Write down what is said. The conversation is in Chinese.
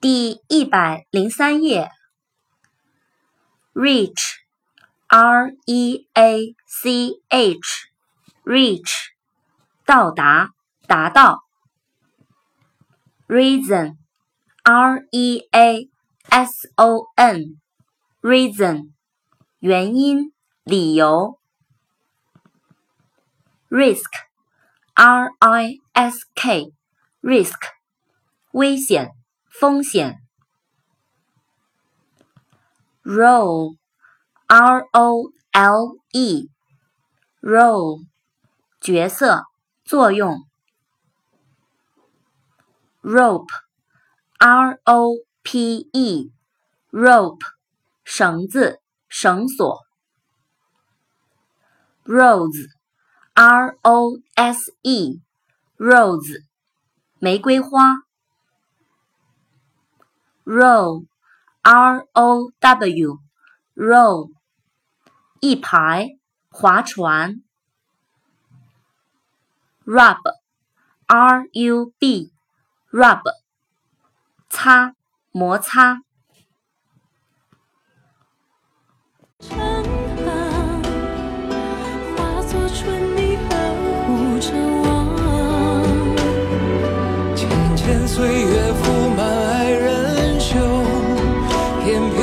第一百零三页。reach，r e a c h，reach，到达，达到。reason，r e a s o n，reason，原因，理由。risk，r i s k，risk，危险。风险。role，r o l e，role，角色，作用。rope，r o p e，rope，绳子，绳索。rose，r o s e，rose，玫瑰花。Row, r o w, row, 一排，划船。rub, r u b, rub, 擦，摩擦。化作春泥呵护着我，渐渐岁月。in